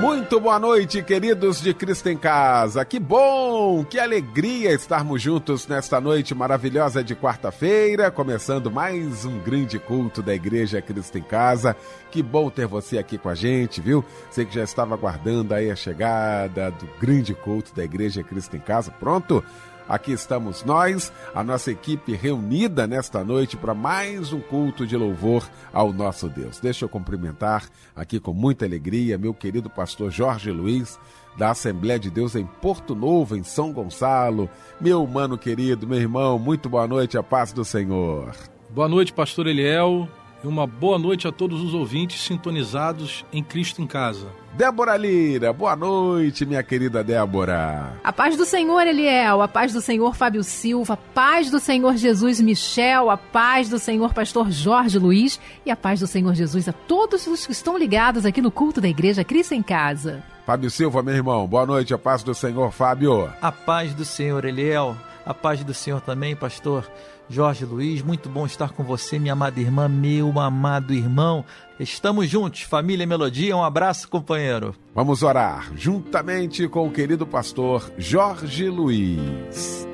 Muito boa noite, queridos de Cristo em Casa. Que bom, que alegria estarmos juntos nesta noite maravilhosa de quarta-feira, começando mais um grande culto da Igreja Cristo em Casa. Que bom ter você aqui com a gente, viu? Sei que já estava aguardando aí a chegada do grande culto da Igreja Cristo em Casa. Pronto? Aqui estamos nós, a nossa equipe reunida nesta noite para mais um culto de louvor ao nosso Deus. Deixa eu cumprimentar aqui com muita alegria meu querido pastor Jorge Luiz, da Assembleia de Deus em Porto Novo, em São Gonçalo. Meu mano querido, meu irmão, muito boa noite, a paz do Senhor. Boa noite, pastor Eliel, e uma boa noite a todos os ouvintes sintonizados em Cristo em Casa. Débora Lira, boa noite, minha querida Débora. A paz do Senhor, Eliel, a paz do Senhor, Fábio Silva, a paz do Senhor Jesus Michel, a paz do Senhor Pastor Jorge Luiz e a paz do Senhor Jesus a todos os que estão ligados aqui no culto da Igreja Cristo em Casa. Fábio Silva, meu irmão, boa noite, a paz do Senhor, Fábio. A paz do Senhor, Eliel, a paz do Senhor também, Pastor Jorge Luiz, muito bom estar com você, minha amada irmã, meu amado irmão. Estamos juntos, família Melodia, um abraço, companheiro. Vamos orar juntamente com o querido pastor Jorge Luiz.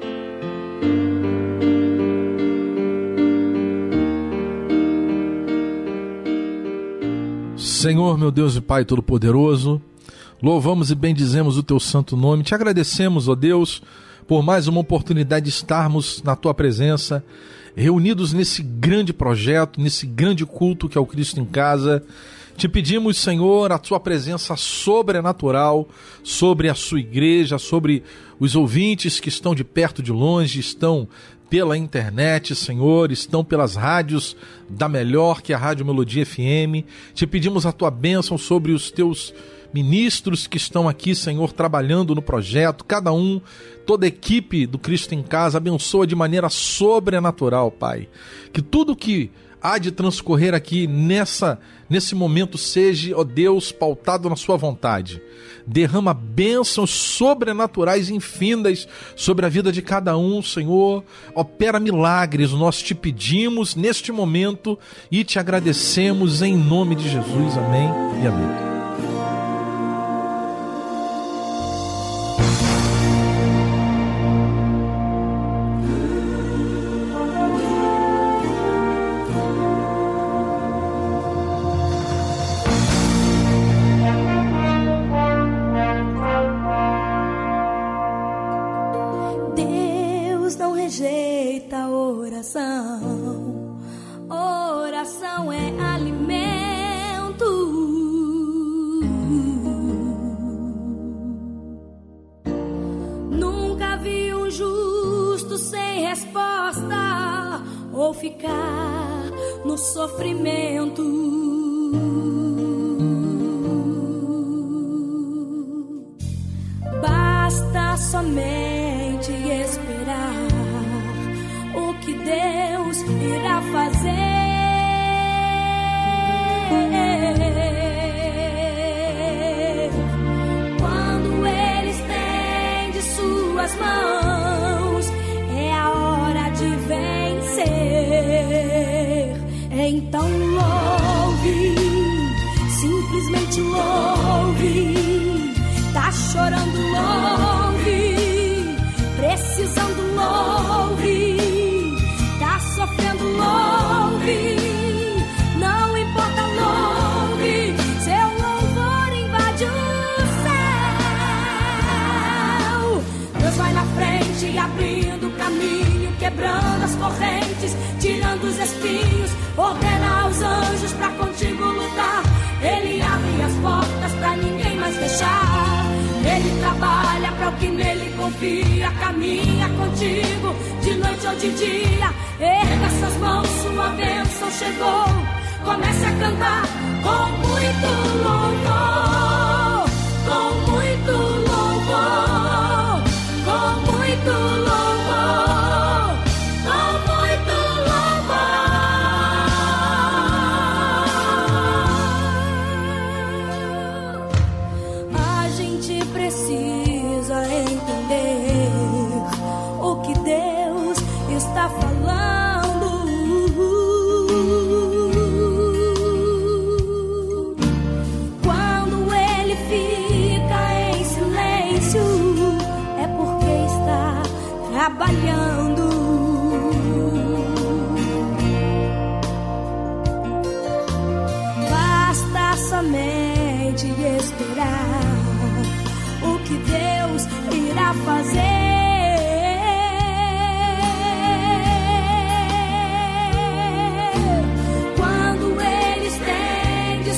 Senhor, meu Deus e Pai Todo-Poderoso, louvamos e bendizemos o teu santo nome. Te agradecemos, ó Deus por mais uma oportunidade de estarmos na tua presença, reunidos nesse grande projeto, nesse grande culto que é o Cristo em Casa. Te pedimos, Senhor, a tua presença sobrenatural sobre a sua igreja, sobre os ouvintes que estão de perto, de longe, estão pela internet, Senhor, estão pelas rádios da melhor que é a Rádio Melodia FM. Te pedimos a tua bênção sobre os teus ministros que estão aqui, Senhor, trabalhando no projeto, cada um, toda a equipe do Cristo em Casa, abençoa de maneira sobrenatural, Pai. Que tudo que há de transcorrer aqui nessa nesse momento seja, ó Deus, pautado na sua vontade. Derrama bênçãos sobrenaturais infindas sobre a vida de cada um, Senhor. Opera milagres, nós te pedimos neste momento e te agradecemos em nome de Jesus. Amém e amém. caminha contigo, de noite ou de dia. Erga suas mãos, sua bênção chegou. Comece a cantar com muito louvor, com muito louvor, com muito louvor.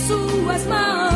Suas mãos,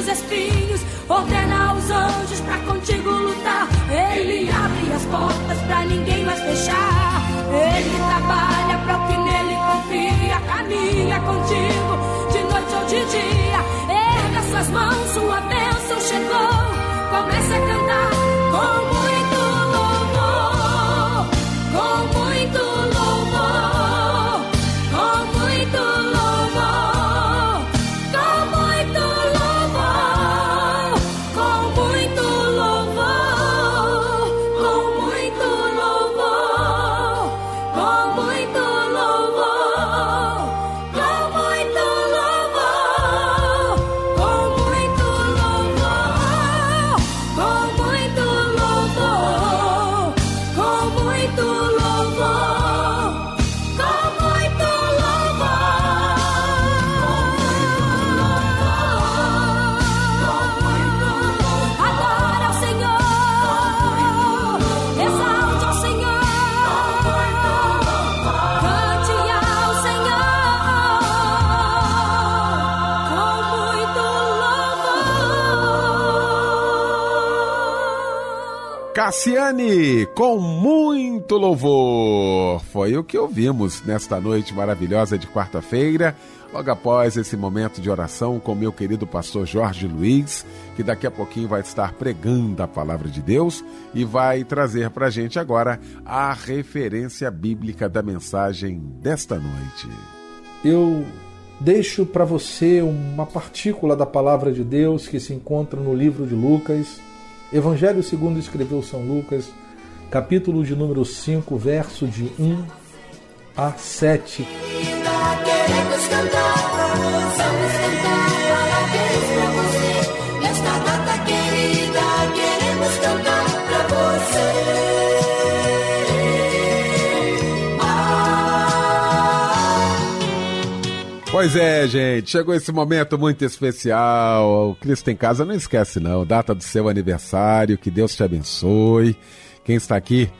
os espinhos. Ordena aos anjos pra contigo lutar. Ele abre as portas pra ninguém mais fechar. Ele trabalha pra o que nele confia. Caminha contigo de noite ou de dia. Erga suas mãos, sua bênção chegou. Comece a cantar com Cassiane, com muito louvor. Foi o que ouvimos nesta noite maravilhosa de quarta-feira, logo após esse momento de oração com meu querido pastor Jorge Luiz, que daqui a pouquinho vai estar pregando a palavra de Deus e vai trazer para a gente agora a referência bíblica da mensagem desta noite. Eu deixo para você uma partícula da palavra de Deus que se encontra no livro de Lucas, Evangelho segundo escreveu São Lucas, capítulo de número 5, verso de 1 a 7. Pois é, gente, chegou esse momento muito especial. O Cristo em Casa não esquece, não. Data do seu aniversário, que Deus te abençoe. Quem está aqui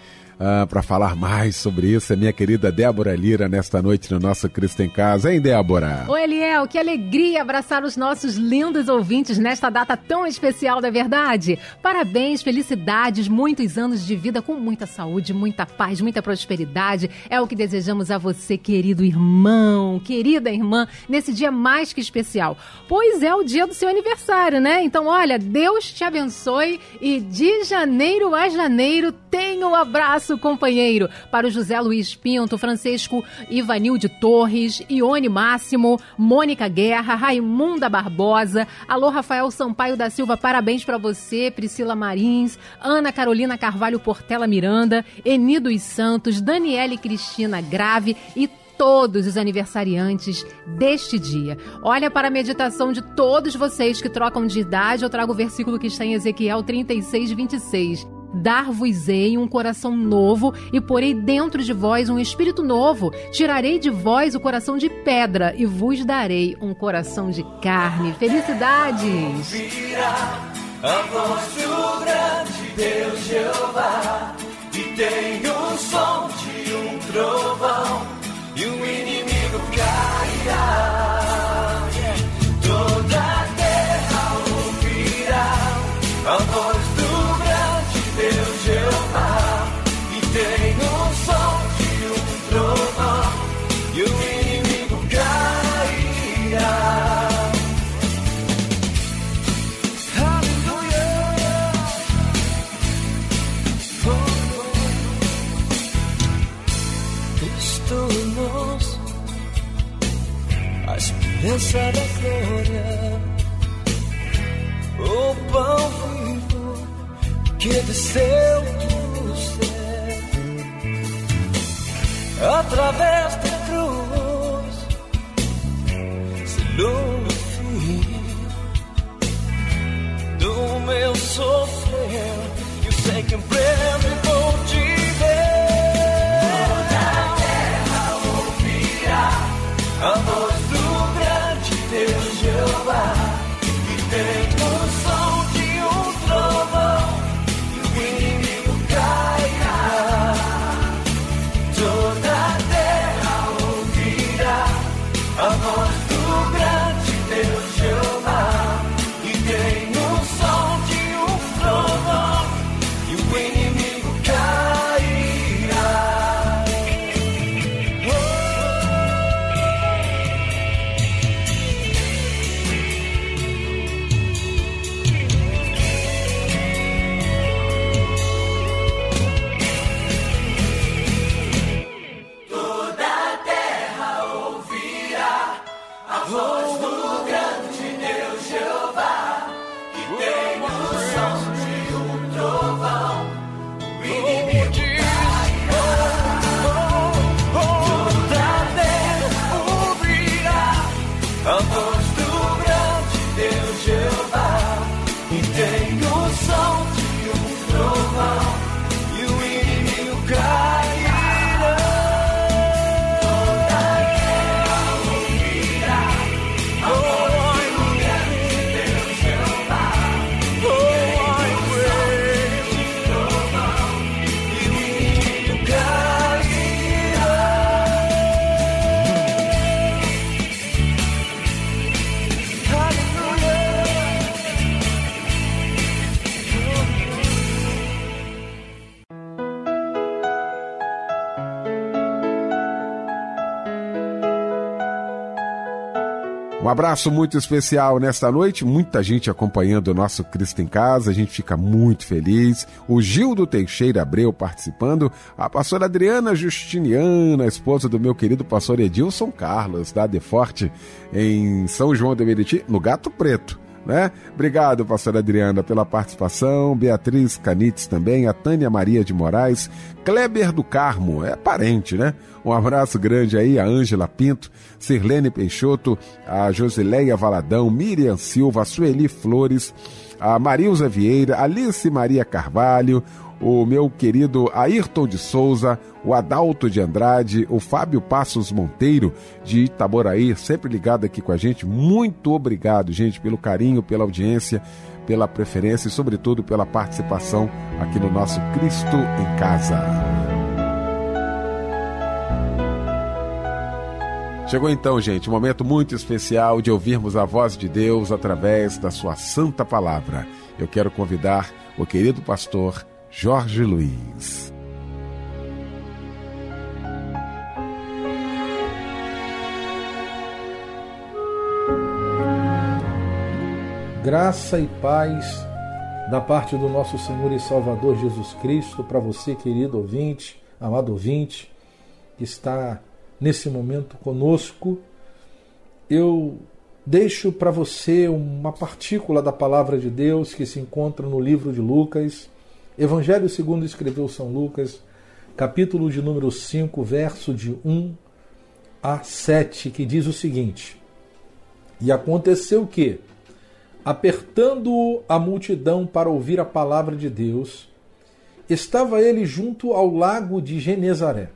para falar mais sobre isso é minha querida Débora Lira nesta noite no nosso Cristo em Casa. Hein, Débora? Oi, Eliel, que alegria abraçar os nossos lindos ouvintes nesta data tão especial, da verdade. Parabéns, felicidades, muitos anos de vida com muita saúde, muita paz, muita prosperidade. É o que desejamos a você, querido irmão, querida irmã, nesse dia mais que especial. Pois é o dia do seu aniversário, né? Então, olha, Deus te abençoe e de janeiro a janeiro tenha um abraço companheiro para o José Luiz Pinto, Francisco Ivanil de Torres, Ione Máximo, Mônica Guerra, Raimunda Barbosa, alô Rafael Sampaio da Silva, parabéns para você, Priscila Marins, Ana Carolina Carvalho Portela Miranda, Eni dos Santos, Daniele Cristina Grave e todos os aniversariantes deste dia. Olha para a meditação de todos vocês que trocam de idade, eu trago o versículo que está em Ezequiel 36, 26. Dar-vos-ei um coração novo e porei dentro de vós um espírito novo. Tirarei de vós o coração de pedra e vos darei um coração de carne. Felicidades! a voz do grande Deus Jeová e tem o som de um trovão e o inimigo cairá. Presença da glória. O pão vivo que desceu do céu através da cruz, o fim do meu sofrer. Eu sei que em breve vou te ver. Toda a terra ouvirá a abraço muito especial nesta noite, muita gente acompanhando o nosso Cristo em Casa, a gente fica muito feliz. O Gildo Teixeira Abreu participando, a pastora Adriana Justiniana, esposa do meu querido pastor Edilson Carlos, da Deforte, em São João de Meriti, no Gato Preto. Né? Obrigado, pastora Adriana, pela participação. Beatriz Canites também, a Tânia Maria de Moraes, Kleber do Carmo, é parente, né? Um abraço grande aí a Ângela Pinto, Sirlene Peixoto, a Josileia Valadão, Miriam Silva, a Sueli Flores, a Marilza Vieira, Alice Maria Carvalho, o meu querido Ayrton de Souza, o Adalto de Andrade, o Fábio Passos Monteiro de Itaboraí, sempre ligado aqui com a gente. Muito obrigado, gente, pelo carinho, pela audiência, pela preferência e, sobretudo, pela participação aqui no nosso Cristo em Casa. Chegou então, gente, um momento muito especial de ouvirmos a voz de Deus através da sua santa palavra. Eu quero convidar o querido pastor Jorge Luiz. Graça e paz da parte do nosso Senhor e Salvador Jesus Cristo para você, querido ouvinte, amado ouvinte, que está nesse momento conosco. Eu deixo para você uma partícula da palavra de Deus que se encontra no livro de Lucas, Evangelho segundo escreveu São Lucas, capítulo de número 5, verso de 1 a 7, que diz o seguinte: E aconteceu que, apertando a multidão para ouvir a palavra de Deus, estava ele junto ao lago de Genezaré.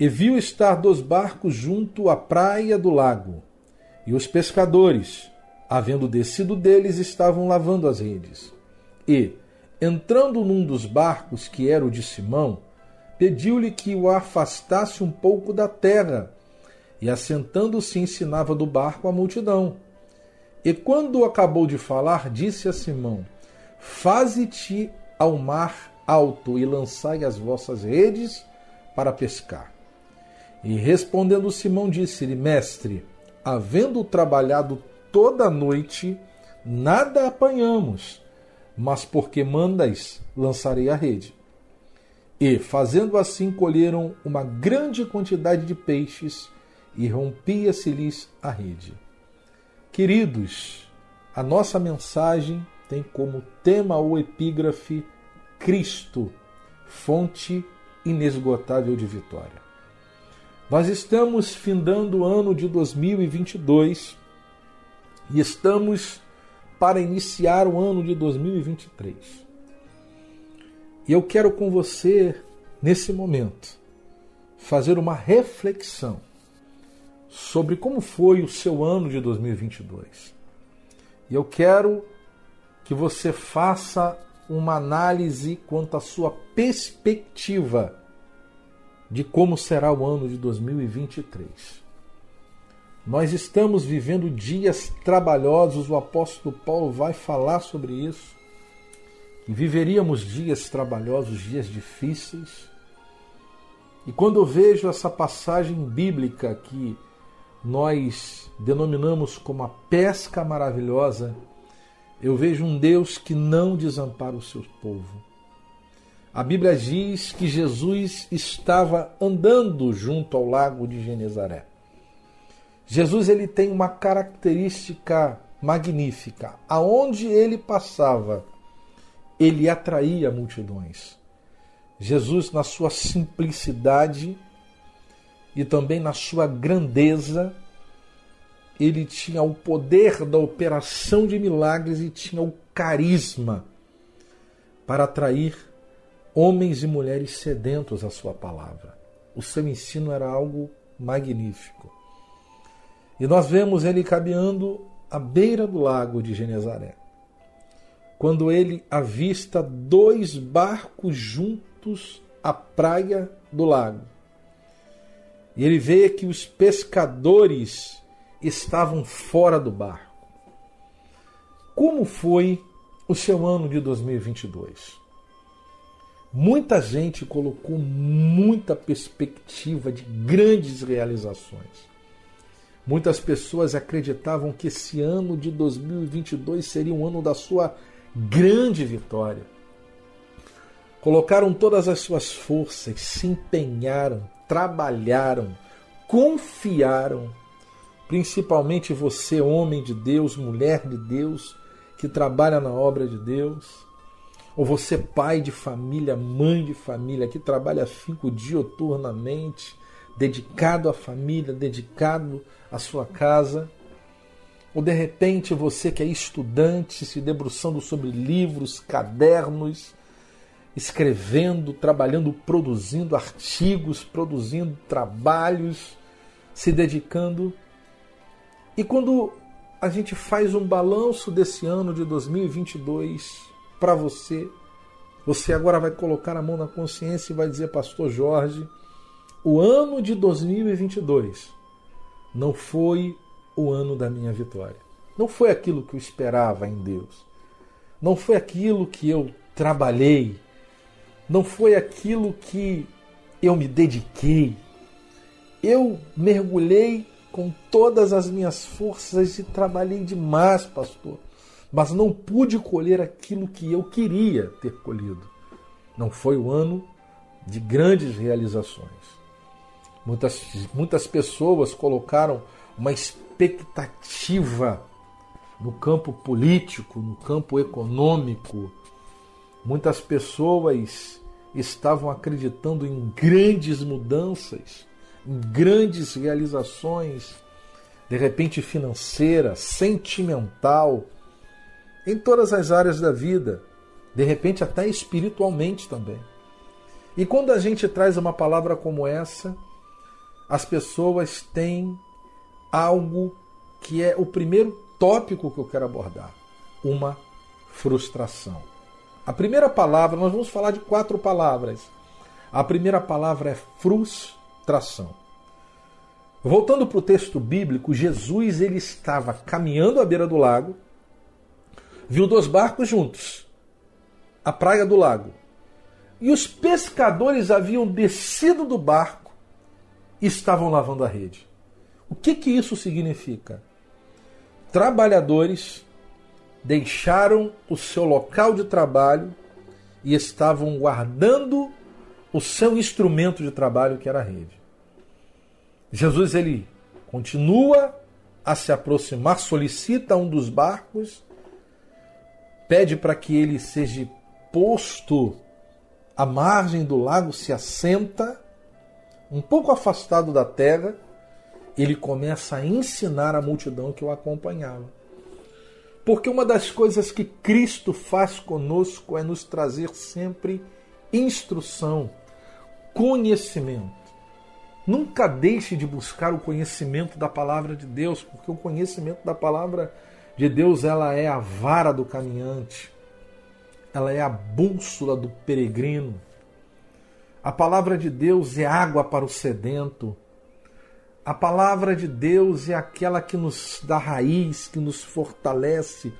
E viu estar dois barcos junto à praia do lago, e os pescadores, havendo descido deles, estavam lavando as redes. E, entrando num dos barcos, que era o de Simão, pediu-lhe que o afastasse um pouco da terra, e assentando-se ensinava do barco a multidão. E quando acabou de falar, disse a Simão: Faze-te ao mar alto e lançai as vossas redes para pescar. E respondendo Simão, disse-lhe: Mestre, havendo trabalhado toda a noite, nada apanhamos, mas porque mandas, lançarei a rede. E, fazendo assim, colheram uma grande quantidade de peixes, e rompia-se-lhes a rede. Queridos, a nossa mensagem tem como tema ou epígrafe Cristo, fonte inesgotável de vitória. Nós estamos findando o ano de 2022 e estamos para iniciar o ano de 2023. E eu quero com você, nesse momento, fazer uma reflexão sobre como foi o seu ano de 2022. E eu quero que você faça uma análise quanto à sua perspectiva de como será o ano de 2023. Nós estamos vivendo dias trabalhosos, o apóstolo Paulo vai falar sobre isso. Que viveríamos dias trabalhosos, dias difíceis. E quando eu vejo essa passagem bíblica que nós denominamos como a pesca maravilhosa, eu vejo um Deus que não desampara o seu povo. A Bíblia diz que Jesus estava andando junto ao lago de Genezaré. Jesus ele tem uma característica magnífica. Aonde ele passava, ele atraía multidões. Jesus, na sua simplicidade e também na sua grandeza, ele tinha o poder da operação de milagres e tinha o carisma para atrair homens e mulheres sedentos à sua palavra. O seu ensino era algo magnífico. E nós vemos ele caminhando à beira do lago de Genezaré. Quando ele avista dois barcos juntos à praia do lago. E ele vê que os pescadores estavam fora do barco. Como foi o seu ano de 2022? Muita gente colocou muita perspectiva de grandes realizações. Muitas pessoas acreditavam que esse ano de 2022 seria um ano da sua grande vitória. Colocaram todas as suas forças, se empenharam, trabalharam, confiaram. Principalmente você, homem de Deus, mulher de Deus, que trabalha na obra de Deus ou você, pai de família, mãe de família, que trabalha cinco dioturnamente, dedicado à família, dedicado à sua casa. Ou de repente você que é estudante, se debruçando sobre livros, cadernos, escrevendo, trabalhando, produzindo artigos, produzindo trabalhos, se dedicando. E quando a gente faz um balanço desse ano de 2022, para você. Você agora vai colocar a mão na consciência e vai dizer, Pastor Jorge, o ano de 2022 não foi o ano da minha vitória. Não foi aquilo que eu esperava em Deus. Não foi aquilo que eu trabalhei. Não foi aquilo que eu me dediquei. Eu mergulhei com todas as minhas forças e trabalhei demais, pastor mas não pude colher aquilo que eu queria ter colhido. Não foi o ano de grandes realizações. Muitas, muitas pessoas colocaram uma expectativa no campo político, no campo econômico. Muitas pessoas estavam acreditando em grandes mudanças, em grandes realizações, de repente financeira, sentimental, em todas as áreas da vida, de repente até espiritualmente também. E quando a gente traz uma palavra como essa, as pessoas têm algo que é o primeiro tópico que eu quero abordar: uma frustração. A primeira palavra, nós vamos falar de quatro palavras. A primeira palavra é frustração. Voltando para o texto bíblico, Jesus ele estava caminhando à beira do lago viu dois barcos juntos, à praia do lago. E os pescadores haviam descido do barco estavam lavando a rede. O que, que isso significa? Trabalhadores deixaram o seu local de trabalho e estavam guardando o seu instrumento de trabalho, que era a rede. Jesus ele Continua a se aproximar, solicita um dos barcos, pede para que ele seja posto à margem do lago, se assenta, um pouco afastado da terra, ele começa a ensinar a multidão que o acompanhava. Porque uma das coisas que Cristo faz conosco é nos trazer sempre instrução, conhecimento. Nunca deixe de buscar o conhecimento da palavra de Deus, porque o conhecimento da palavra de Deus ela é a vara do caminhante, ela é a bússola do peregrino. A palavra de Deus é água para o sedento. A palavra de Deus é aquela que nos dá raiz, que nos fortalece,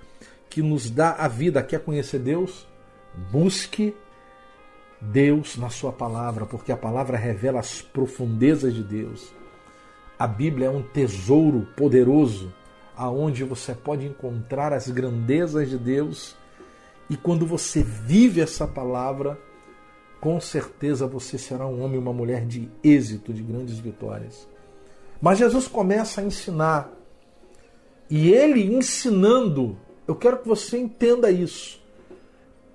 que nos dá a vida. Quer conhecer Deus? Busque Deus na sua palavra, porque a palavra revela as profundezas de Deus. A Bíblia é um tesouro poderoso aonde você pode encontrar as grandezas de Deus e quando você vive essa palavra, com certeza você será um homem e uma mulher de êxito, de grandes vitórias. Mas Jesus começa a ensinar. E ele ensinando, eu quero que você entenda isso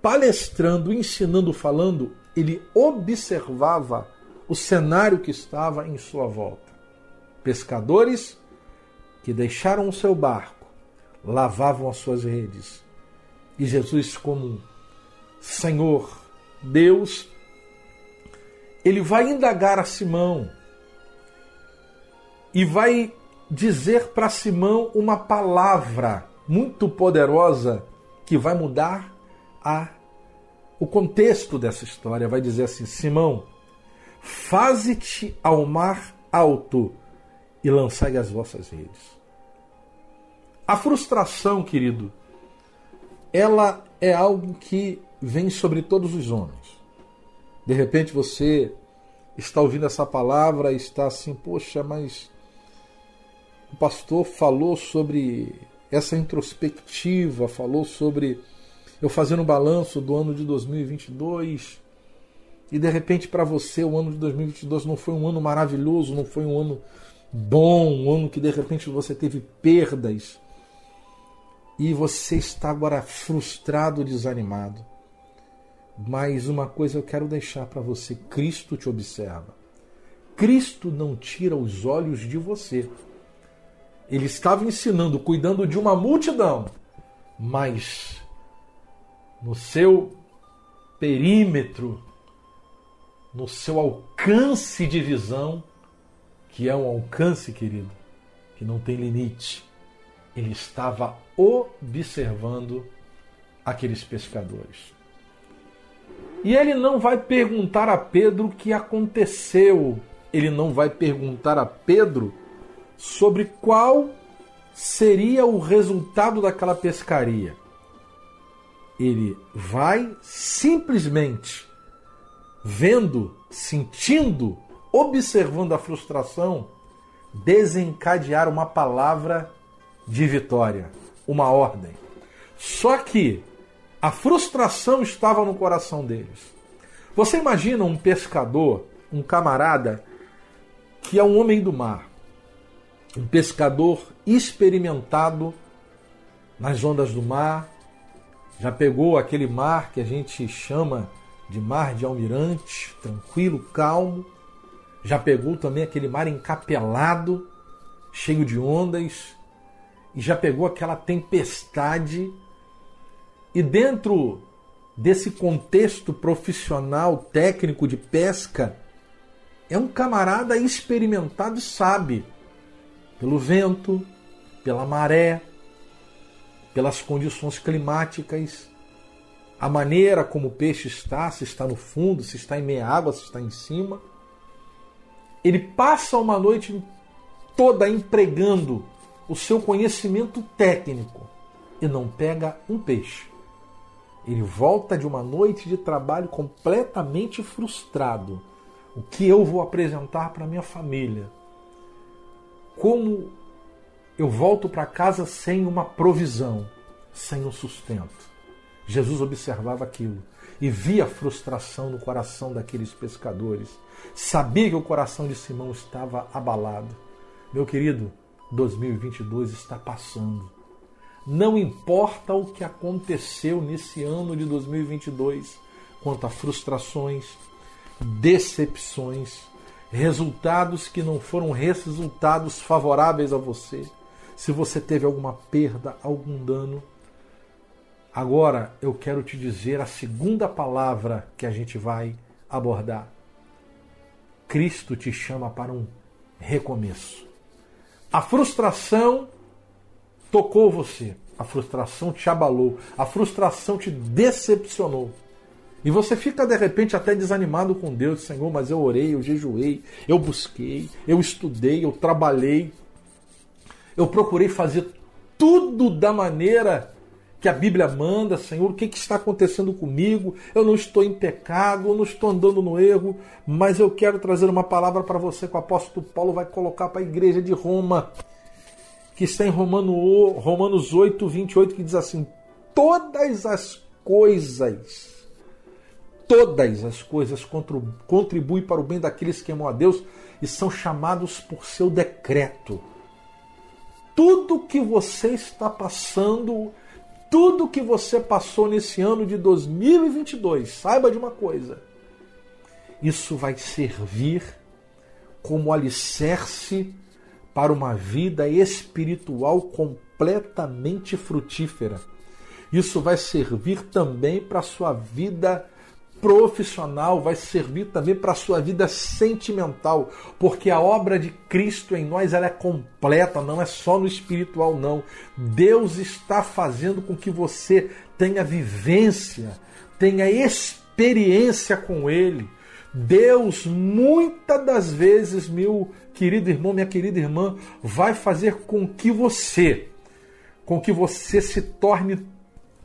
palestrando, ensinando, falando, ele observava o cenário que estava em sua volta. Pescadores que deixaram o seu barco, lavavam as suas redes. E Jesus, como Senhor, Deus, ele vai indagar a Simão e vai dizer para Simão uma palavra muito poderosa que vai mudar a o contexto dessa história vai dizer assim: Simão, faze-te ao mar alto e lançai as vossas redes. A frustração, querido, ela é algo que vem sobre todos os homens. De repente você está ouvindo essa palavra e está assim, poxa, mas o pastor falou sobre essa introspectiva, falou sobre eu fazendo um balanço do ano de 2022 e de repente para você o ano de 2022 não foi um ano maravilhoso, não foi um ano bom, um ano que de repente você teve perdas e você está agora frustrado, desanimado. Mas uma coisa eu quero deixar para você: Cristo te observa. Cristo não tira os olhos de você. Ele estava ensinando, cuidando de uma multidão, mas no seu perímetro, no seu alcance de visão, que é um alcance, querido, que não tem limite. Ele estava observando aqueles pescadores. E ele não vai perguntar a Pedro o que aconteceu. Ele não vai perguntar a Pedro sobre qual seria o resultado daquela pescaria ele vai simplesmente vendo, sentindo, observando a frustração, desencadear uma palavra de vitória, uma ordem. Só que a frustração estava no coração deles. Você imagina um pescador, um camarada que é um homem do mar, um pescador experimentado nas ondas do mar, já pegou aquele mar que a gente chama de mar de almirante, tranquilo, calmo. Já pegou também aquele mar encapelado, cheio de ondas. E já pegou aquela tempestade. E dentro desse contexto profissional, técnico de pesca, é um camarada experimentado e sabe, pelo vento, pela maré, pelas condições climáticas, a maneira como o peixe está, se está no fundo, se está em meia água, se está em cima. Ele passa uma noite toda empregando o seu conhecimento técnico e não pega um peixe. Ele volta de uma noite de trabalho completamente frustrado. O que eu vou apresentar para minha família? Como eu volto para casa sem uma provisão, sem um sustento. Jesus observava aquilo e via a frustração no coração daqueles pescadores. Sabia que o coração de Simão estava abalado. Meu querido, 2022 está passando. Não importa o que aconteceu nesse ano de 2022, quanto a frustrações, decepções, resultados que não foram resultados favoráveis a você, se você teve alguma perda, algum dano. Agora eu quero te dizer a segunda palavra que a gente vai abordar. Cristo te chama para um recomeço. A frustração tocou você, a frustração te abalou, a frustração te decepcionou. E você fica de repente até desanimado com Deus, Senhor, mas eu orei, eu jejuei, eu busquei, eu estudei, eu trabalhei, eu procurei fazer tudo da maneira que a Bíblia manda, Senhor, o que, que está acontecendo comigo? Eu não estou em pecado, eu não estou andando no erro, mas eu quero trazer uma palavra para você que o apóstolo Paulo vai colocar para a igreja de Roma, que está em Romano, Romanos 8, 28, que diz assim: Todas as coisas todas as coisas contribuem para o bem daqueles que amam a Deus e são chamados por seu decreto. Tudo que você está passando, tudo que você passou nesse ano de 2022, saiba de uma coisa: isso vai servir como alicerce para uma vida espiritual completamente frutífera. Isso vai servir também para a sua vida profissional, vai servir também para a sua vida sentimental, porque a obra de Cristo em nós ela é completa, não é só no espiritual não. Deus está fazendo com que você tenha vivência, tenha experiência com ele. Deus, muitas das vezes, meu querido irmão, minha querida irmã, vai fazer com que você, com que você se torne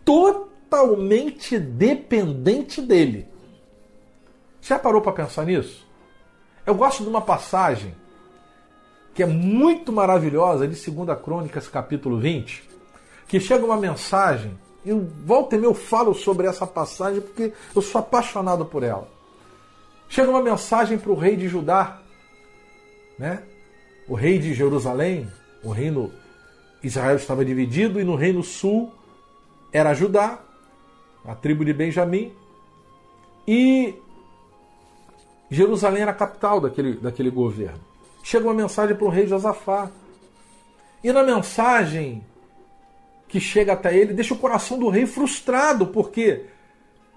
totalmente dependente dele. Já parou para pensar nisso? Eu gosto de uma passagem que é muito maravilhosa de 2 Crônicas, capítulo 20, que chega uma mensagem, e volta e meia eu falo sobre essa passagem porque eu sou apaixonado por ela. Chega uma mensagem para o rei de Judá, né? o rei de Jerusalém, o reino Israel estava dividido, e no reino sul era Judá, a tribo de Benjamim, e Jerusalém era a capital daquele, daquele governo. Chega uma mensagem para o rei Josafá. E na mensagem que chega até ele, deixa o coração do rei frustrado, porque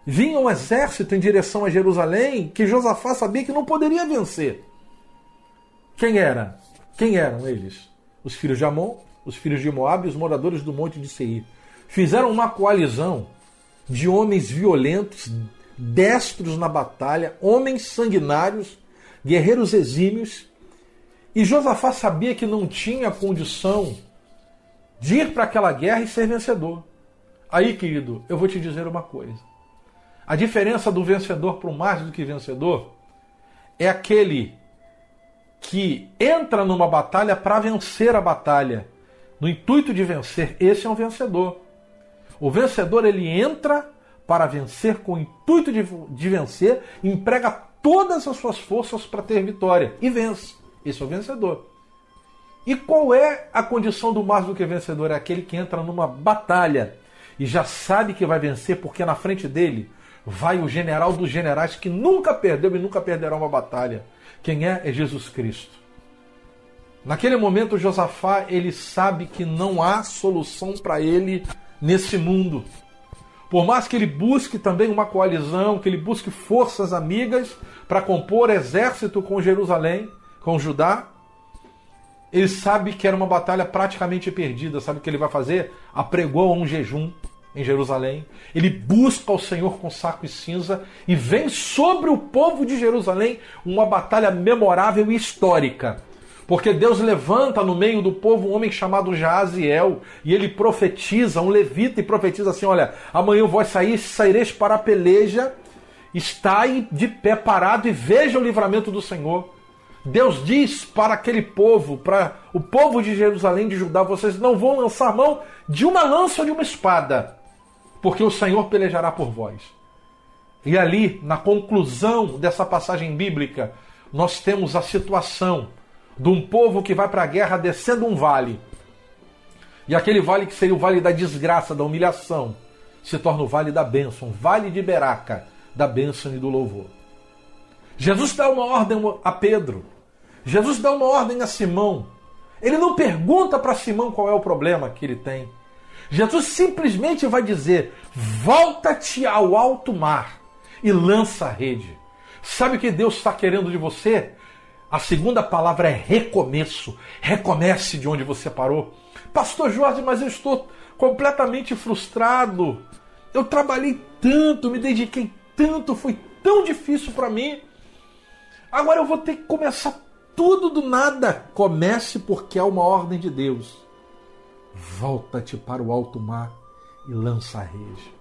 vinha um exército em direção a Jerusalém que Josafá sabia que não poderia vencer. Quem era? Quem eram eles? Os filhos de Amon, os filhos de Moab e os moradores do monte de Seir. Fizeram uma coalizão de homens violentos, destros na batalha, homens sanguinários, guerreiros exímios. E Josafá sabia que não tinha condição de ir para aquela guerra e ser vencedor. Aí, querido, eu vou te dizer uma coisa. A diferença do vencedor para o mais do que vencedor é aquele que entra numa batalha para vencer a batalha, no intuito de vencer. Esse é um vencedor. O vencedor ele entra para vencer com o intuito de, de vencer, emprega todas as suas forças para ter vitória e vence. Esse é o vencedor. E qual é a condição do mais do que vencedor? É aquele que entra numa batalha e já sabe que vai vencer, porque na frente dele vai o general dos generais que nunca perdeu e nunca perderá uma batalha. Quem é? É Jesus Cristo. Naquele momento, Josafá ele sabe que não há solução para ele nesse mundo. Por mais que ele busque também uma coalizão, que ele busque forças amigas para compor exército com Jerusalém, com Judá, ele sabe que era uma batalha praticamente perdida. Sabe o que ele vai fazer? Apregou um jejum em Jerusalém. Ele busca o Senhor com saco e cinza e vem sobre o povo de Jerusalém uma batalha memorável e histórica. Porque Deus levanta no meio do povo um homem chamado Jaziel e ele profetiza, um levita, e profetiza assim: Olha, amanhã vós sair, saireis para a peleja, estai de pé parado e veja o livramento do Senhor. Deus diz para aquele povo, para o povo de Jerusalém, de Judá: vocês não vão lançar mão de uma lança ou de uma espada, porque o Senhor pelejará por vós. E ali, na conclusão dessa passagem bíblica, nós temos a situação de um povo que vai para a guerra descendo um vale. E aquele vale que seria o vale da desgraça, da humilhação, se torna o vale da bênção, o vale de Beraca, da bênção e do louvor. Jesus dá uma ordem a Pedro. Jesus dá uma ordem a Simão. Ele não pergunta para Simão qual é o problema que ele tem. Jesus simplesmente vai dizer: volta-te ao alto mar e lança a rede. Sabe o que Deus está querendo de você? A segunda palavra é recomeço. Recomece de onde você parou. Pastor Jorge, mas eu estou completamente frustrado. Eu trabalhei tanto, me dediquei tanto, foi tão difícil para mim. Agora eu vou ter que começar tudo do nada. Comece porque há uma ordem de Deus. Volta-te para o alto mar e lança a rede.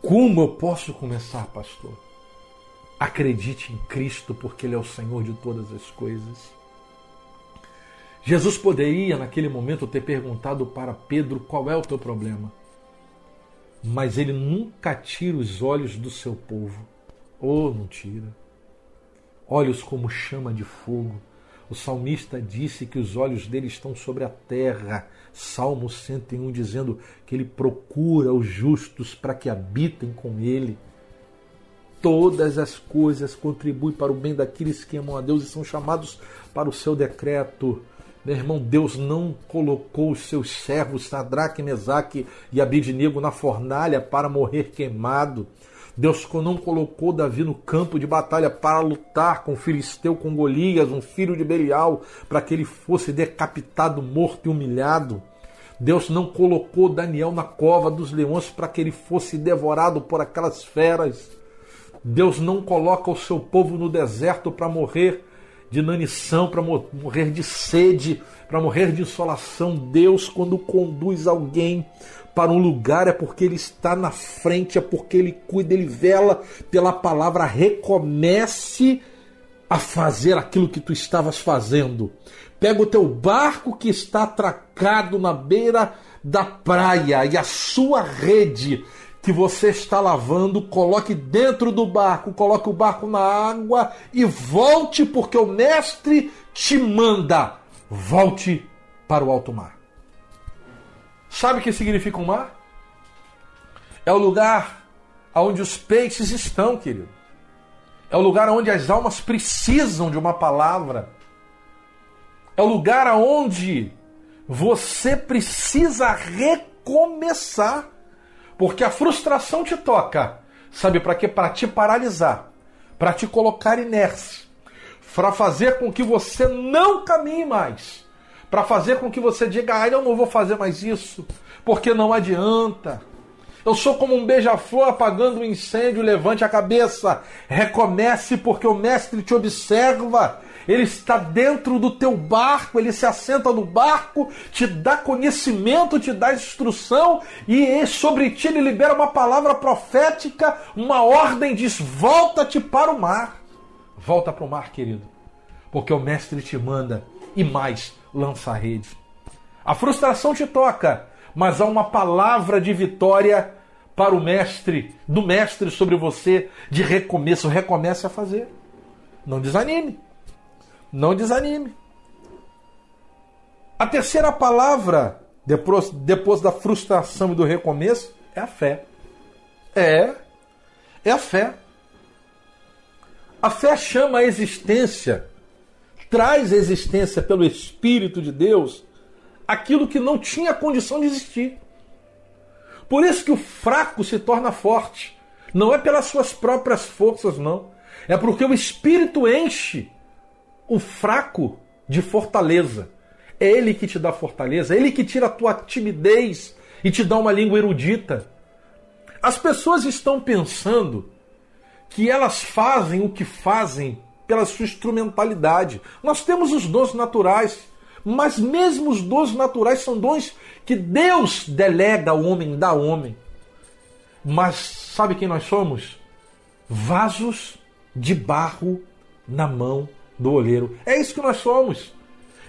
Como eu posso começar, pastor? Acredite em Cristo, porque Ele é o Senhor de todas as coisas. Jesus poderia, naquele momento, ter perguntado para Pedro qual é o teu problema. Mas ele nunca tira os olhos do seu povo. Ou oh, não tira. Olhos como chama de fogo. O salmista disse que os olhos dele estão sobre a terra. Salmo 101 dizendo que ele procura os justos para que habitem com ele. Todas as coisas contribuem para o bem daqueles que amam a Deus e são chamados para o seu decreto. Meu irmão, Deus não colocou os seus servos Sadraque, Mesaque e Abidnego na fornalha para morrer queimado. Deus não colocou Davi no campo de batalha para lutar com o filisteu, com Golias, um filho de Belial, para que ele fosse decapitado, morto e humilhado. Deus não colocou Daniel na cova dos leões para que ele fosse devorado por aquelas feras. Deus não coloca o seu povo no deserto para morrer de inanição, para morrer de sede, para morrer de insolação. Deus, quando conduz alguém para um lugar, é porque Ele está na frente, é porque Ele cuida, Ele vela pela palavra. Recomece a fazer aquilo que tu estavas fazendo. Pega o teu barco que está atracado na beira da praia e a sua rede que você está lavando, coloque dentro do barco, coloque o barco na água e volte, porque o mestre te manda. Volte para o alto mar. Sabe o que significa um mar? É o lugar onde os peixes estão, querido. É o lugar onde as almas precisam de uma palavra. É o lugar onde você precisa recomeçar. Porque a frustração te toca. Sabe para quê? Para te paralisar, para te colocar inércia, para fazer com que você não caminhe mais, para fazer com que você diga: "Ah, eu não vou fazer mais isso, porque não adianta". Eu sou como um beija-flor apagando um incêndio, levante a cabeça, recomece porque o mestre te observa ele está dentro do teu barco, ele se assenta no barco, te dá conhecimento, te dá instrução e sobre ti ele libera uma palavra profética, uma ordem, diz: volta-te para o mar. Volta para o mar, querido, porque o mestre te manda e mais, lança a rede. A frustração te toca, mas há uma palavra de vitória para o mestre, do mestre sobre você, de recomeço. Recomece a fazer. Não desanime. Não desanime. A terceira palavra, depois, depois da frustração e do recomeço, é a fé. É, é a fé. A fé chama a existência, traz a existência pelo Espírito de Deus aquilo que não tinha condição de existir. Por isso que o fraco se torna forte. Não é pelas suas próprias forças, não. É porque o Espírito enche o fraco de fortaleza. É ele que te dá fortaleza, é ele que tira a tua timidez e te dá uma língua erudita. As pessoas estão pensando que elas fazem o que fazem pela sua instrumentalidade. Nós temos os dons naturais, mas mesmo os dons naturais são dons que Deus delega ao homem, dá ao homem. Mas sabe quem nós somos? Vasos de barro na mão do olheiro. É isso que nós somos.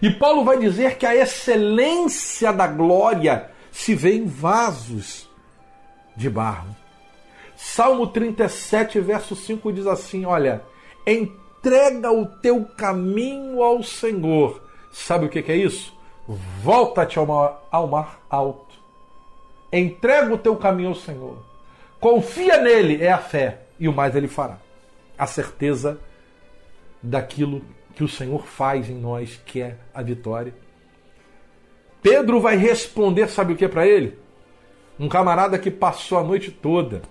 E Paulo vai dizer que a excelência da glória se vê em vasos de barro. Salmo 37, verso 5 diz assim: Olha, em entrega o teu caminho ao Senhor. Sabe o que é isso? Volta-te ao mar alto. Entrega o teu caminho ao Senhor. Confia nele, é a fé, e o mais ele fará. A certeza daquilo que o Senhor faz em nós, que é a vitória. Pedro vai responder, sabe o que para ele? Um camarada que passou a noite toda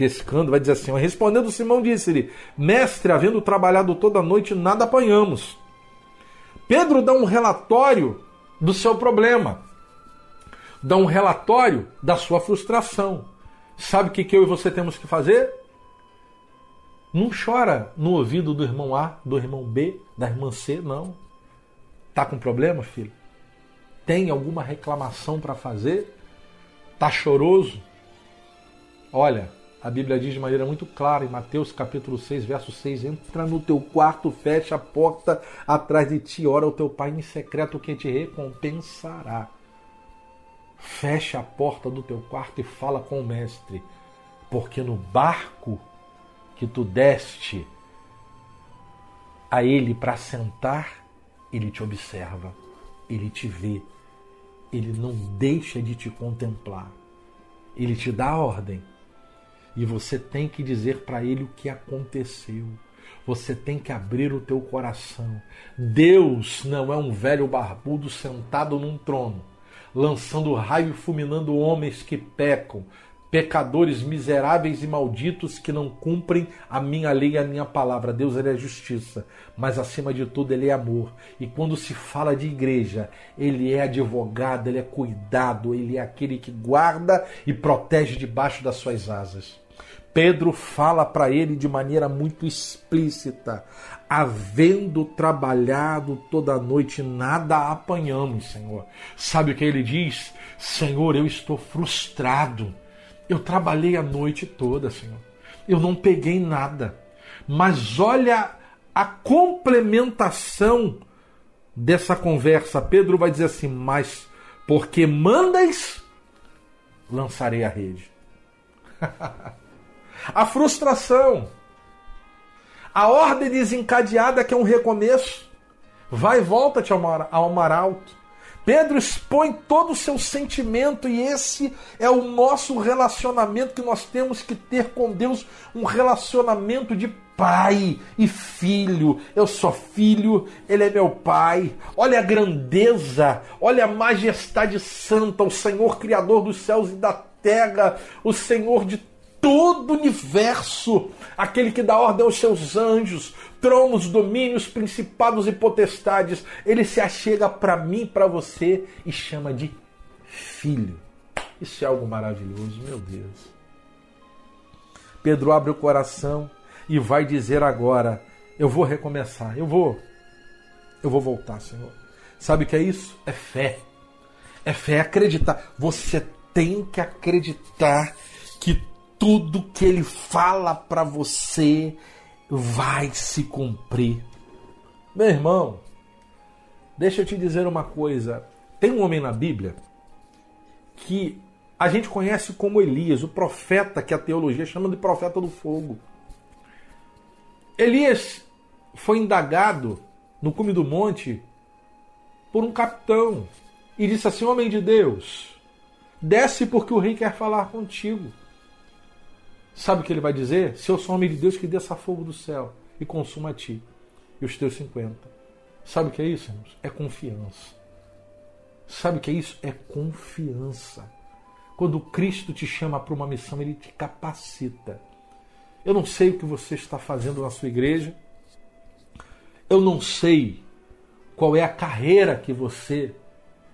pescando, vai dizer assim: respondendo Simão, disse-lhe: Mestre, havendo trabalhado toda a noite, nada apanhamos. Pedro dá um relatório do seu problema, dá um relatório da sua frustração. Sabe o que, que eu e você temos que fazer? Não chora no ouvido do irmão A, do irmão B, da irmã C, não. Tá com problema, filho? Tem alguma reclamação para fazer? Tá choroso? Olha, a Bíblia diz de maneira muito clara em Mateus capítulo 6, verso 6: Entra no teu quarto, fecha a porta atrás de ti, ora o teu pai em secreto que te recompensará. Fecha a porta do teu quarto e fala com o mestre, porque no barco que tu deste a ele para sentar, ele te observa, ele te vê, ele não deixa de te contemplar, ele te dá ordem e você tem que dizer para ele o que aconteceu. Você tem que abrir o teu coração. Deus não é um velho barbudo sentado num trono, lançando raio e fulminando homens que pecam, pecadores miseráveis e malditos que não cumprem a minha lei e a minha palavra. Deus ele é justiça, mas acima de tudo ele é amor. E quando se fala de igreja, ele é advogado, ele é cuidado, ele é aquele que guarda e protege debaixo das suas asas. Pedro fala para ele de maneira muito explícita: havendo trabalhado toda noite, nada apanhamos, Senhor. Sabe o que ele diz? Senhor, eu estou frustrado. Eu trabalhei a noite toda, Senhor. Eu não peguei nada. Mas olha a complementação dessa conversa. Pedro vai dizer assim: Mas porque mandas, lançarei a rede. a frustração, a ordem desencadeada que é um recomeço. Vai e volta-te ao mar, alto. Pedro expõe todo o seu sentimento e esse é o nosso relacionamento que nós temos que ter com Deus, um relacionamento de pai e filho. Eu sou filho, ele é meu pai. Olha a grandeza, olha a majestade santa, o Senhor criador dos céus e da terra, o Senhor de todo o universo, aquele que dá ordem aos seus anjos, tronos, domínios, principados e potestades. Ele se achega para mim, para você e chama de filho. Isso é algo maravilhoso, meu Deus. Pedro abre o coração e vai dizer agora: Eu vou recomeçar, eu vou, eu vou voltar, Senhor. Sabe o que é isso? É fé. É fé, é acreditar. Você tem que acreditar que tudo que ele fala para você vai se cumprir. Meu irmão, deixa eu te dizer uma coisa. Tem um homem na Bíblia que a gente conhece como Elias, o profeta que a teologia chama de profeta do fogo. Elias foi indagado no cume do monte por um capitão e disse assim: Homem de Deus, desce porque o rei quer falar contigo. Sabe o que ele vai dizer? Se eu sou homem de Deus, que desça fogo do céu e consuma a ti e os teus 50. Sabe o que é isso, irmãos? É confiança. Sabe o que é isso? É confiança. Quando Cristo te chama para uma missão, ele te capacita. Eu não sei o que você está fazendo na sua igreja. Eu não sei qual é a carreira que você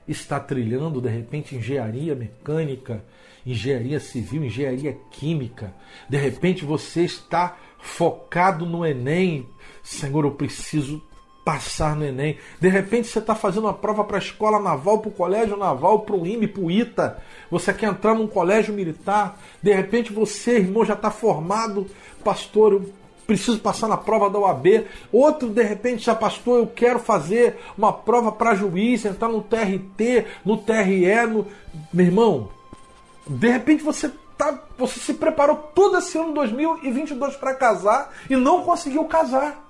está trilhando, de repente, engenharia mecânica, engenharia civil, engenharia química. De repente você está focado no Enem. Senhor, eu preciso passar no Enem. De repente você está fazendo uma prova para a escola naval, para o colégio naval, para o IME, para o ITA. Você quer entrar num colégio militar. De repente você, irmão, já está formado. Pastor, eu preciso passar na prova da OAB. Outro, de repente, já pastor, eu quero fazer uma prova para juiz, entrar no TRT, no TRE. No... Meu irmão, de repente você tá, você se preparou todo esse ano 2022 para casar e não conseguiu casar.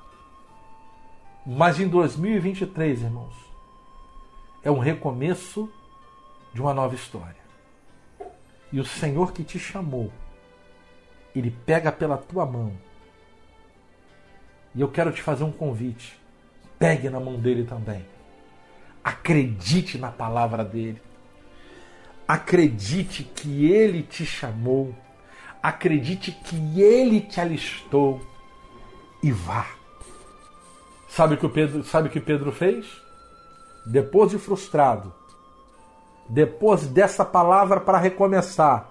Mas em 2023, irmãos, é um recomeço de uma nova história. E o Senhor que te chamou, Ele pega pela tua mão. E eu quero te fazer um convite. Pegue na mão dele também. Acredite na palavra dele. Acredite que ele te chamou. Acredite que ele te alistou. E vá. Sabe o que o Pedro, sabe o que Pedro fez? Depois de frustrado, depois dessa palavra para recomeçar,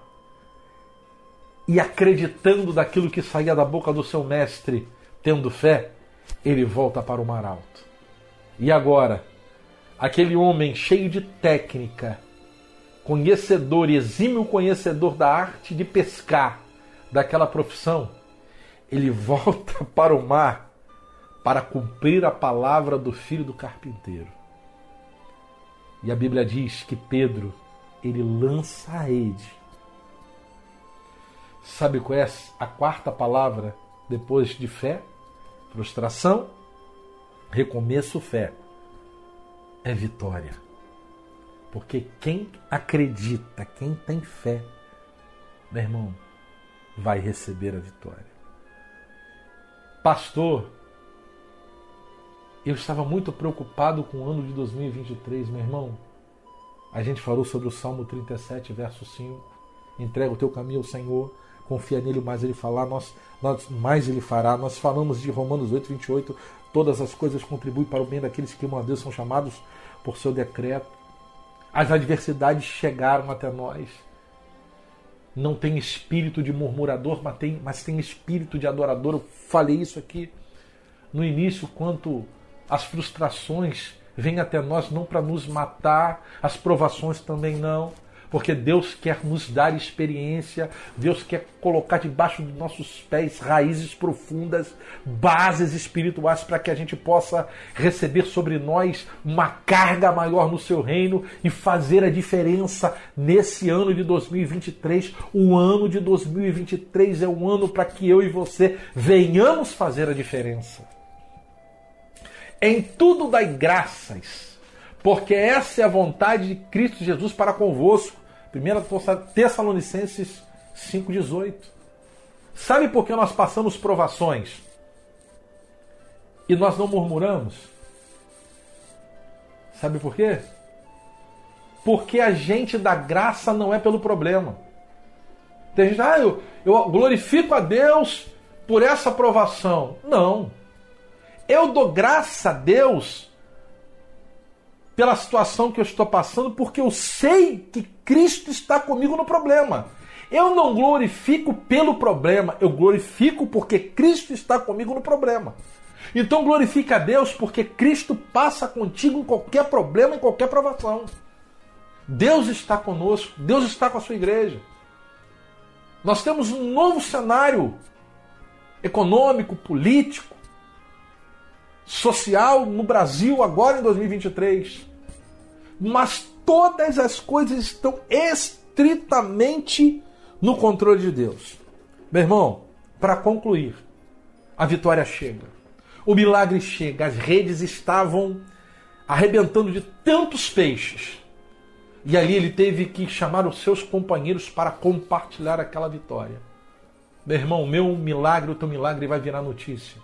e acreditando daquilo que saía da boca do seu mestre, tendo fé, ele volta para o mar alto. E agora, aquele homem cheio de técnica, conhecedor, exímio conhecedor da arte de pescar daquela profissão, ele volta para o mar para cumprir a palavra do filho do carpinteiro. E a Bíblia diz que Pedro, ele lança a rede. Sabe qual é a quarta palavra depois de fé? Frustração, recomeço, fé. É vitória. Porque quem acredita, quem tem fé, meu irmão, vai receber a vitória. Pastor, eu estava muito preocupado com o ano de 2023, meu irmão. A gente falou sobre o Salmo 37, verso 5. Entrega o teu caminho ao Senhor, confia nele, mais ele falar, nós, nós, mais ele fará. Nós falamos de Romanos 8, 28. Todas as coisas contribuem para o bem daqueles que amam a Deus, são chamados por seu decreto. As adversidades chegaram até nós. Não tem espírito de murmurador, mas tem, mas tem espírito de adorador. Eu falei isso aqui no início, quanto as frustrações vêm até nós não para nos matar, as provações também não, porque Deus quer nos dar experiência, Deus quer colocar debaixo dos nossos pés raízes profundas, bases espirituais para que a gente possa receber sobre nós uma carga maior no seu reino e fazer a diferença nesse ano de 2023. O ano de 2023 é um ano para que eu e você venhamos fazer a diferença. Em tudo dai graças, porque essa é a vontade de Cristo Jesus para convosco. 1 Tessalonicenses 5,18. Sabe por que nós passamos provações e nós não murmuramos? Sabe por quê? Porque a gente da graça não é pelo problema. Tem gente, ah, eu, eu glorifico a Deus por essa provação. Não. Eu dou graça a Deus pela situação que eu estou passando, porque eu sei que Cristo está comigo no problema. Eu não glorifico pelo problema, eu glorifico porque Cristo está comigo no problema. Então glorifique a Deus porque Cristo passa contigo em qualquer problema, em qualquer provação. Deus está conosco, Deus está com a sua igreja. Nós temos um novo cenário econômico, político, social no Brasil agora em 2023. Mas todas as coisas estão estritamente no controle de Deus. Meu irmão, para concluir, a vitória chega. O milagre chega. As redes estavam arrebentando de tantos peixes. E ali ele teve que chamar os seus companheiros para compartilhar aquela vitória. Meu irmão, meu milagre, o teu milagre vai virar notícia.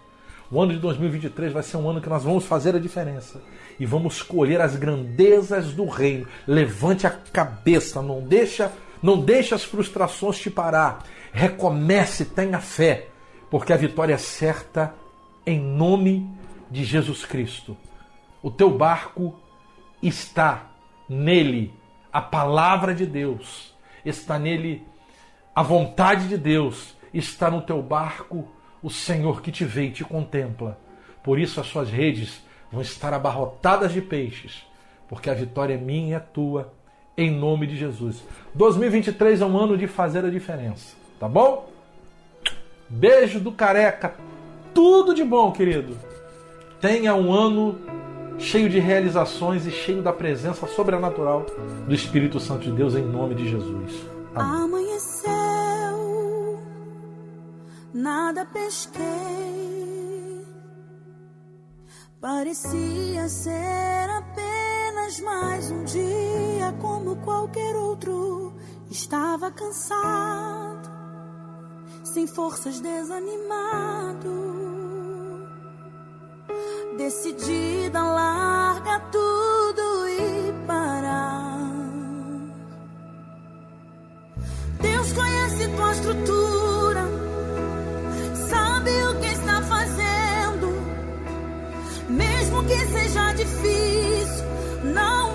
O ano de 2023 vai ser um ano que nós vamos fazer a diferença e vamos colher as grandezas do reino. Levante a cabeça, não deixa, não deixa as frustrações te parar. Recomece, tenha fé, porque a vitória é certa em nome de Jesus Cristo. O teu barco está nele a palavra de Deus, está nele a vontade de Deus, está no teu barco o Senhor que te vê e te contempla. Por isso as suas redes vão estar abarrotadas de peixes, porque a vitória é minha e é tua, em nome de Jesus. 2023 é um ano de fazer a diferença, tá bom? Beijo do careca, tudo de bom, querido. Tenha um ano cheio de realizações e cheio da presença sobrenatural do Espírito Santo de Deus, em nome de Jesus. Amém. Amanheceu, nada pesquei Parecia ser apenas mais um dia como qualquer outro. Estava cansado, sem forças, desanimado. Decidida largar tudo e parar. Deus conhece tua estrutura, que seja difícil, não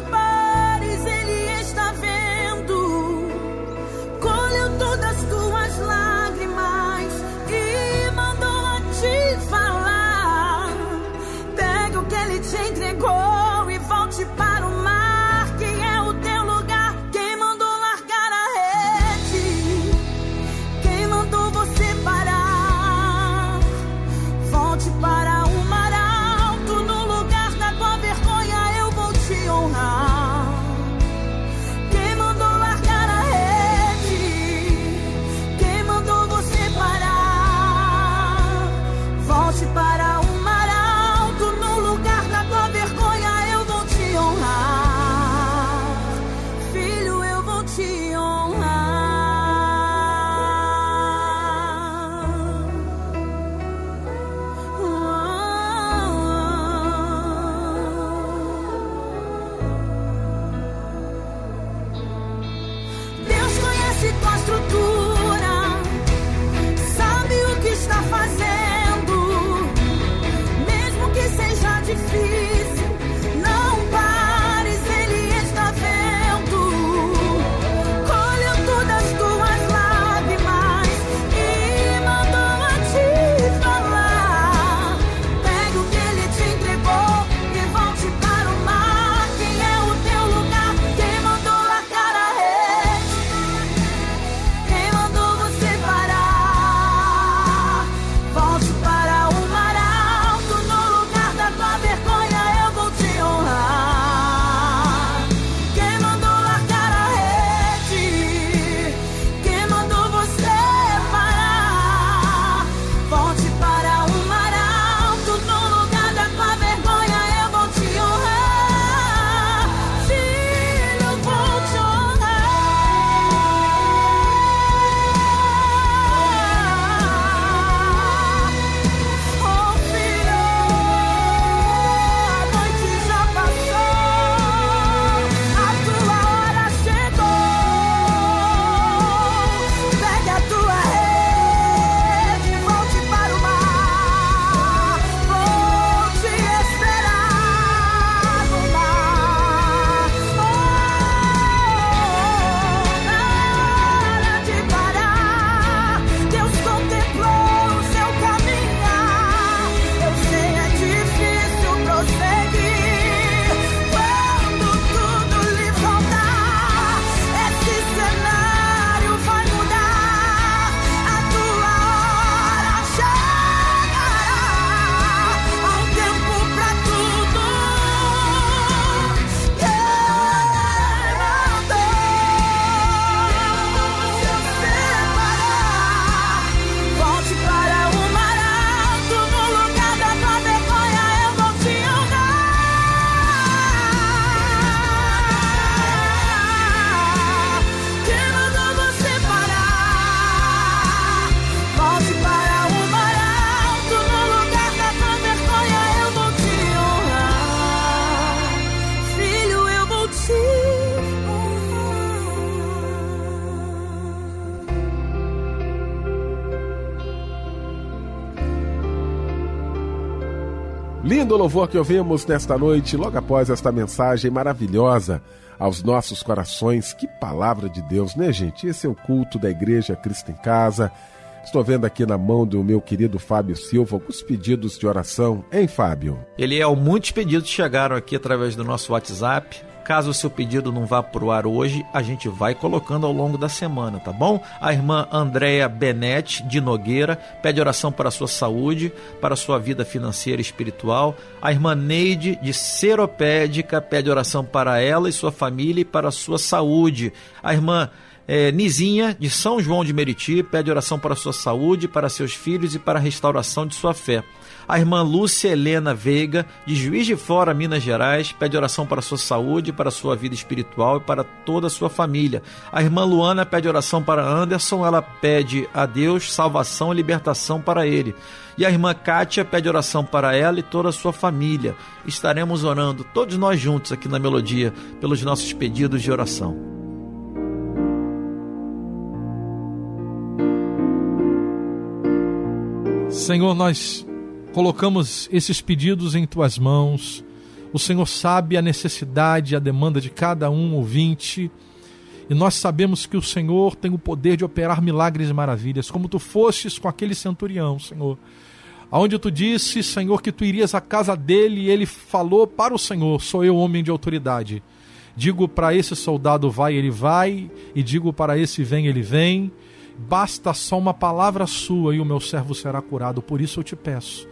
Lindo louvor que ouvimos nesta noite, logo após esta mensagem maravilhosa aos nossos corações. Que palavra de Deus, né, gente? Esse é o culto da Igreja Cristo em Casa. Estou vendo aqui na mão do meu querido Fábio Silva alguns pedidos de oração. Hein, Fábio? Eliel, muitos pedidos chegaram aqui através do nosso WhatsApp. Caso o seu pedido não vá pro ar hoje, a gente vai colocando ao longo da semana, tá bom? A irmã Andréa Benetti de Nogueira pede oração para a sua saúde, para a sua vida financeira e espiritual. A irmã Neide de Seropédica pede oração para ela e sua família e para a sua saúde. A irmã É, Nizinha, de São João de Meriti, pede oração para sua saúde, para seus filhos e para a restauração de sua fé. A irmã Lúcia Helena Veiga, de Juiz de Fora, Minas Gerais, pede oração para sua saúde, para sua vida espiritual e para toda a sua família. A irmã Luana pede oração para Anderson, ela pede a Deus salvação e libertação para ele. E a irmã Kátia pede oração para ela e toda a sua família. Estaremos orando, todos nós juntos aqui na Melodia, pelos nossos pedidos de oração. Senhor, nós colocamos esses pedidos em tuas mãos. O Senhor sabe a necessidade, a demanda de cada um ouvinte. E nós sabemos que o Senhor tem o poder de operar milagres e maravilhas, como tu fostes com aquele centurião, Senhor. Aonde tu disse, Senhor, que tu irias à casa dele e ele falou para o Senhor: Sou eu homem de autoridade. Digo para esse soldado vai, ele vai, e digo para esse vem, ele vem. Basta só uma palavra sua e o meu servo será curado. Por isso eu te peço.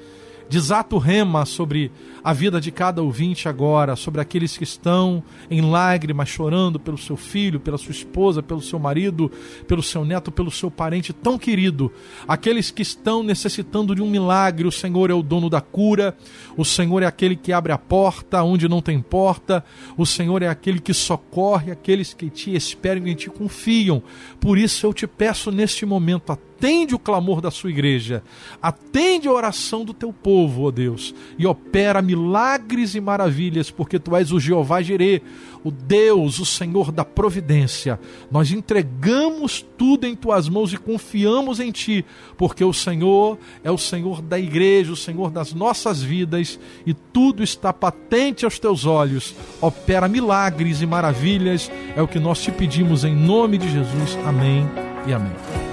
Desata o rema sobre a vida de cada ouvinte agora, sobre aqueles que estão em lágrimas, chorando pelo seu filho, pela sua esposa, pelo seu marido, pelo seu neto, pelo seu parente tão querido, aqueles que estão necessitando de um milagre. O Senhor é o dono da cura, o Senhor é aquele que abre a porta onde não tem porta, o Senhor é aquele que socorre aqueles que te esperam e ti confiam. Por isso eu te peço neste momento, atende o clamor da sua igreja, atende a oração do teu povo, ó Deus, e opera milagres e maravilhas, porque tu és o Jeová Jirê, o Deus, o Senhor da providência. Nós entregamos tudo em tuas mãos e confiamos em ti, porque o Senhor é o Senhor da igreja, o Senhor das nossas vidas e tudo está patente aos teus olhos. Opera milagres e maravilhas, é o que nós te pedimos em nome de Jesus. Amém e amém.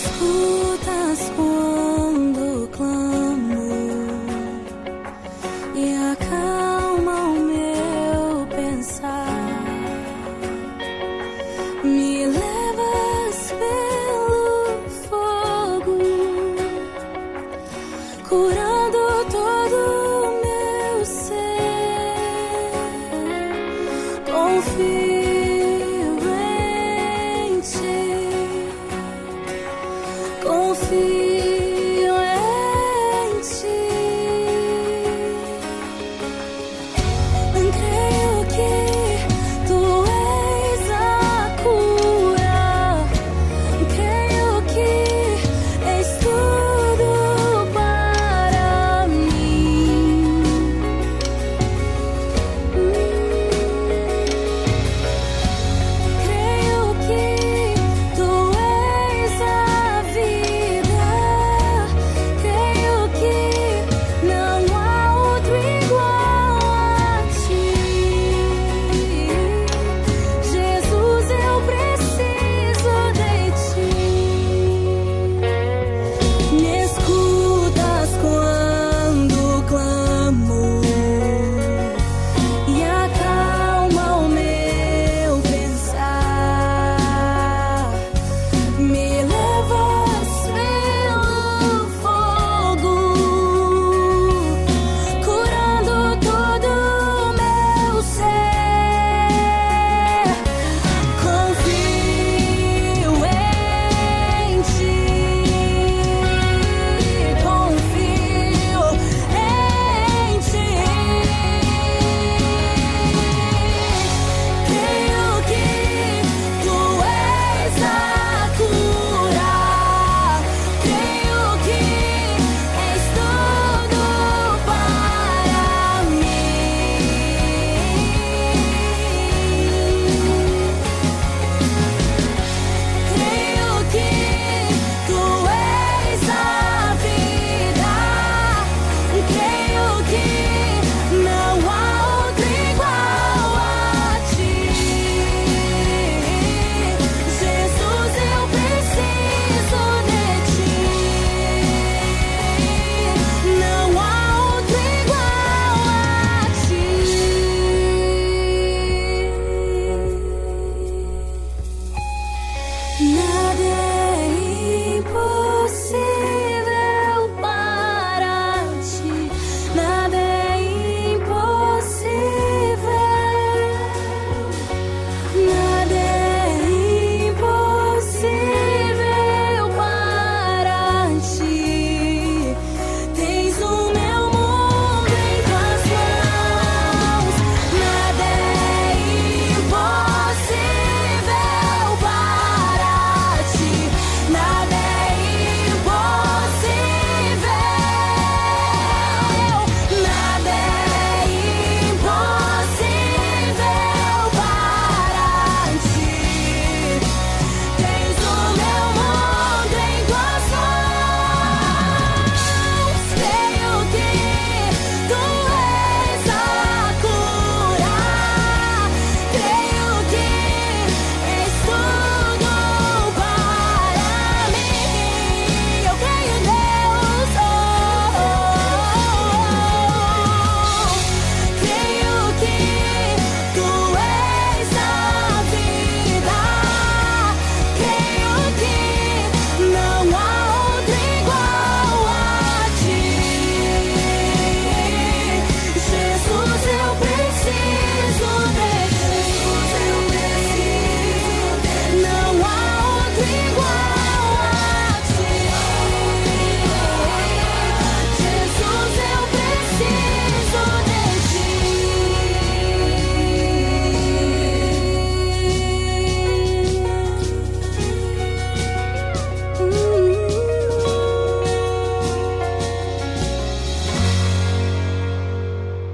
Me escutas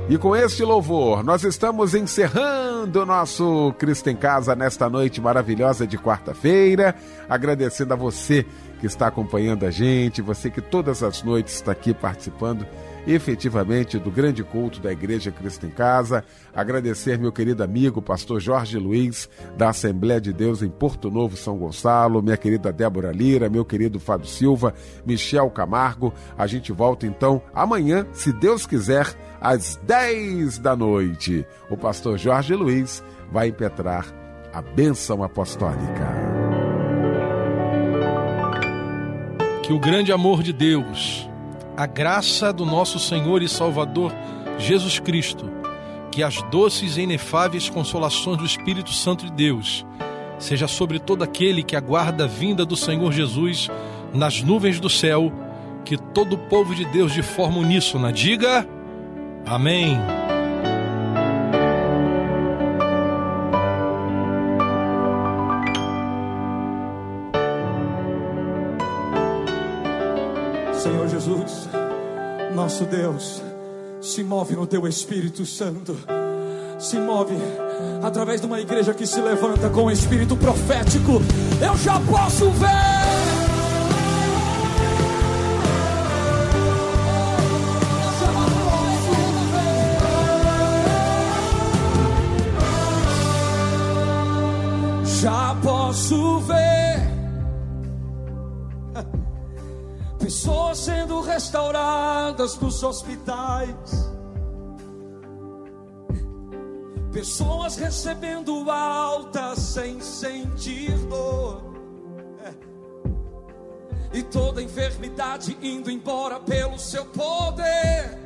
E com este louvor, nós estamos encerrando o nosso Cristo em Casa nesta noite maravilhosa de quarta-feira, agradecendo a você que está acompanhando a gente, você que todas as noites está aqui participando efetivamente do grande culto da Igreja Cristo em Casa. Agradecer meu querido amigo, pastor Jorge Luiz, da Assembleia de Deus em Porto Novo, São Gonçalo, minha querida Débora Lira, meu querido Fábio Silva, Michel Camargo. A gente volta então amanhã, se Deus quiser, às 10 da noite. O pastor Jorge Luiz vai impetrar a bênção apostólica. Que o grande amor de Deus, a graça do nosso Senhor e Salvador Jesus Cristo, que as doces e inefáveis consolações do Espírito Santo de Deus seja sobre todo aquele que aguarda a vinda do Senhor Jesus nas nuvens do céu, que todo o povo de Deus de forma uníssona diga: Amém. Jesus, nosso Deus, se move no teu Espírito Santo, se move através de uma igreja que se levanta com o espírito profético. Eu já posso ver. Pessoas sendo restauradas nos hospitais, pessoas recebendo alta sem sentir dor, É. e toda enfermidade indo embora pelo seu poder,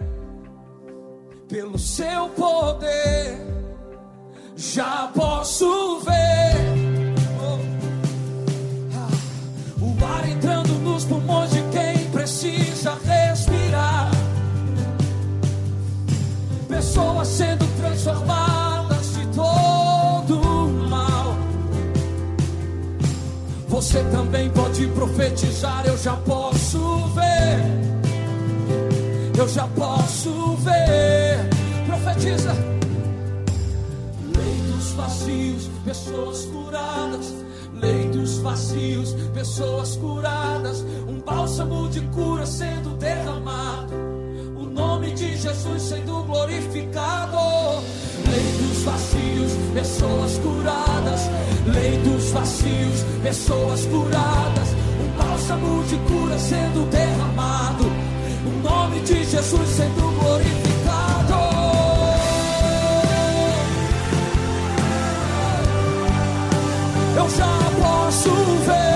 pelo seu poder. Já posso ver. Pessoas sendo transformadas de todo mal. Você também pode profetizar, eu já posso ver. Eu já posso ver. Profetiza leitos vazios, pessoas curadas. Leitos vazios, pessoas curadas. Um bálsamo de cura sendo derramado. Nome de Jesus sendo glorificado. Leitos vazios, pessoas curadas. Leitos vazios, pessoas curadas. Um bálsamo de cura sendo derramado. O nome de Jesus sendo glorificado. eu já posso ver.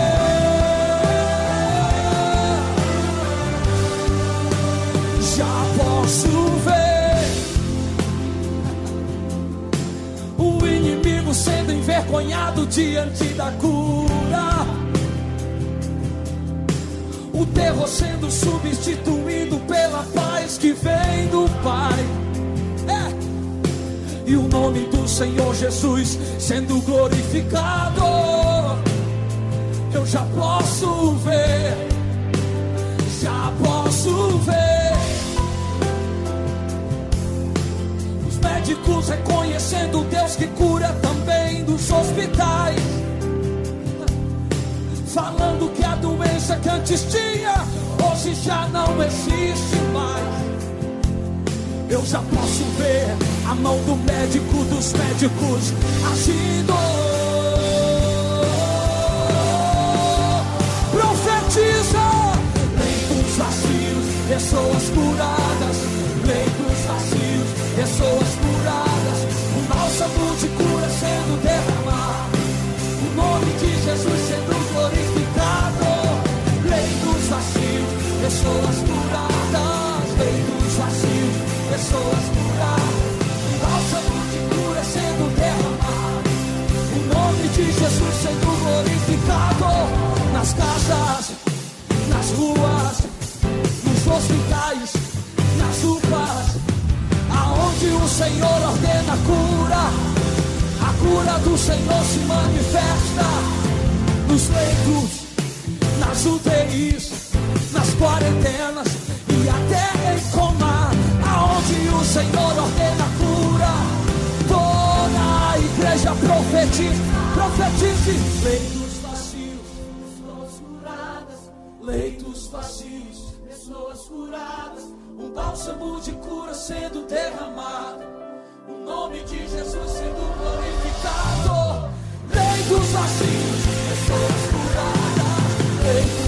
Envergonhado diante da cura. O terror sendo substituído pela paz que vem do Pai. É e o nome do Senhor Jesus sendo glorificado. Eu já posso ver, já posso ver. Médicos reconhecendo Deus que cura também dos hospitais. Falando que a doença que antes tinha, hoje já não existe mais. Eu já posso ver a mão do médico dos médicos agindo. Profetiza leitos vazios, pessoas curadas. Pessoas curadas. Leitos vazios, pessoas curadas. Bálsamo de cura sendo derramado. O nome de Jesus sendo glorificado. Nas casas, nas ruas, nos hospitais, nas UPAs. Aonde o Senhor ordena a cura. A cura do Senhor se manifesta nos leitos, nas UTIs, quarentenas e até em coma, aonde o Senhor ordena a cura. Toda a igreja profetize, profetize. Leitos vazios, pessoas curadas. Leitos vazios, pessoas curadas. Um bálsamo de cura sendo derramado. O nome de Jesus sendo glorificado. Leitos vazios, pessoas curadas. Leitos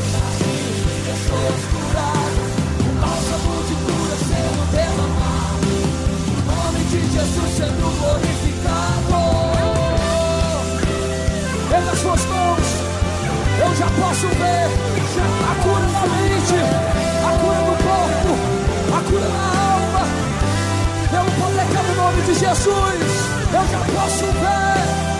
Jesus, eu já posso ver.